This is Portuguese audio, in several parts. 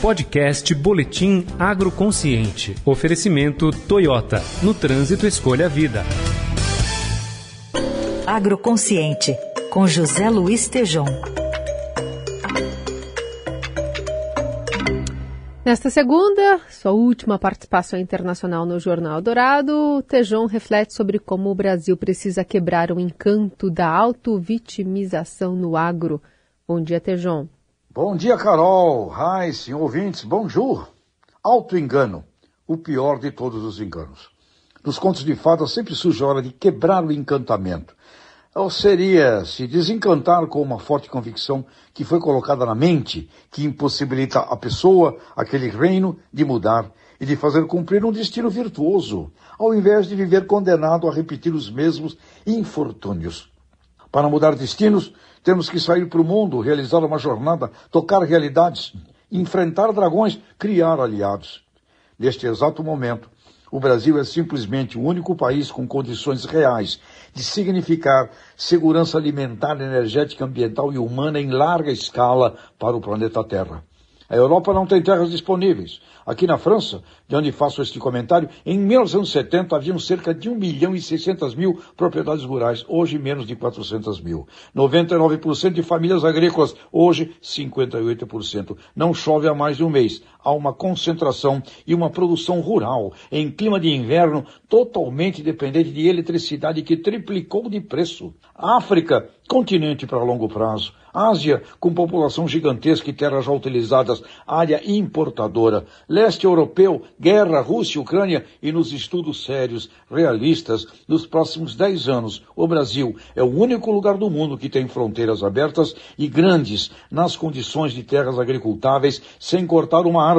Podcast Boletim Agroconsciente. Oferecimento Toyota. No trânsito, escolha a vida. Agroconsciente, com José Luiz Tejom. Nesta segunda, sua última participação internacional no Jornal Dourado, Tejon reflete sobre como o Brasil precisa quebrar o encanto da autovitimização no agro. Bom dia, Tejon. Bom dia, Carol, Raíssa, ouvintes, bonjour. Auto-engano, o pior de todos os enganos. Nos contos de fadas sempre surge a hora de quebrar o encantamento. Ou seria se desencantar com uma forte convicção que foi colocada na mente, que impossibilita a pessoa, aquele reino, de mudar e de fazer cumprir um destino virtuoso, ao invés de viver condenado a repetir os mesmos infortúnios. Para mudar destinos, temos que sair para o mundo, realizar uma jornada, tocar realidades, enfrentar dragões, criar aliados. Neste exato momento, o Brasil é simplesmente o único país com condições reais de significar segurança alimentar, energética, ambiental e humana em larga escala para o planeta Terra. A Europa não tem terras disponíveis. Aqui na França, de onde faço este comentário, em 1970 haviam cerca de 1 milhão e 600 mil propriedades rurais, hoje menos de 400 mil. 99% de famílias agrícolas, hoje 58%. Não chove há mais de um mês. Há uma concentração e uma produção rural em clima de inverno totalmente dependente de eletricidade que triplicou de preço. A África, continente para longo prazo. Ásia, com população gigantesca e terras já utilizadas, área importadora. Leste europeu, guerra, Rússia, Ucrânia e nos estudos sérios, realistas, nos próximos dez anos, o Brasil é o único lugar do mundo que tem fronteiras abertas e grandes nas condições de terras agricultáveis sem cortar uma árvore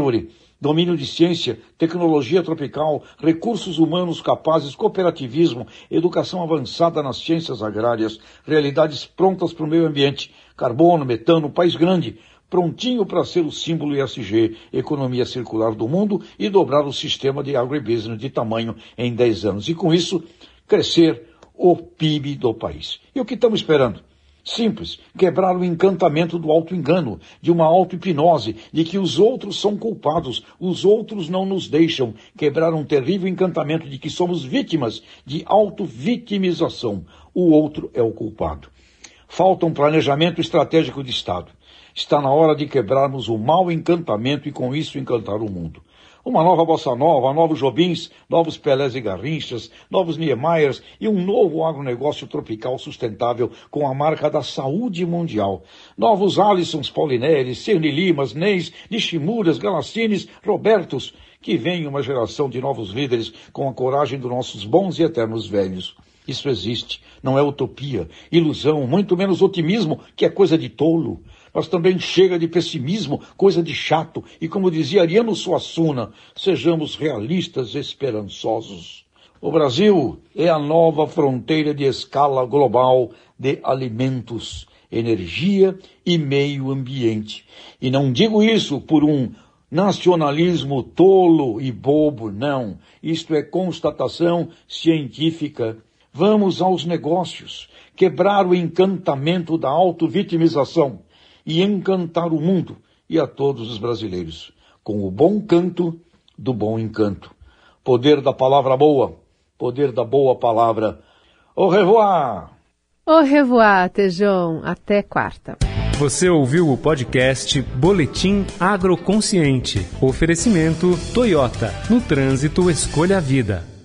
domínio de ciência, tecnologia tropical, recursos humanos capazes, cooperativismo, educação avançada nas ciências agrárias, realidades prontas para o meio ambiente, carbono, metano, país grande, prontinho para ser o símbolo ESG, economia circular do mundo e dobrar o sistema de agribusiness de tamanho em 10 anos. E com isso, crescer o PIB do país. E o que estamos esperando? Simples, quebrar o encantamento do auto-engano, de uma auto-hipnose, de que os outros são culpados, os outros não nos deixam, quebrar um terrível encantamento de que somos vítimas de auto-vitimização. O outro é o culpado. Falta um planejamento estratégico de Estado. Está na hora de quebrarmos o mau encantamento e com isso encantar o mundo. Uma nova bossa nova, novos Jobins, novos Pelés e Garrinchas, novos Niemeyers e um novo agronegócio tropical sustentável com a marca da saúde mundial. Novos Alissons, Paulinelli, Cerny Limas, Neis, Nishimuras, Galacines, Robertos, que vem uma geração de novos líderes com a coragem dos nossos bons e eternos velhos. Isso existe, não é utopia, ilusão, muito menos otimismo, que é coisa de tolo mas também chega de pessimismo, coisa de chato, e como dizia Ariano Suassuna, sejamos realistas esperançosos. O Brasil é a nova fronteira de escala global de alimentos, energia e meio ambiente. E não digo isso por um nacionalismo tolo e bobo, não. Isto é constatação científica. Vamos aos negócios, quebrar o encantamento da autovitimização e encantar o mundo e a todos os brasileiros com o bom canto do bom encanto. Poder da palavra boa, poder da boa palavra. Au revoir! Au revoir, Tejão. Até quarta. Você ouviu o podcast Boletim Agroconsciente. Oferecimento Toyota. No trânsito, escolha a vida.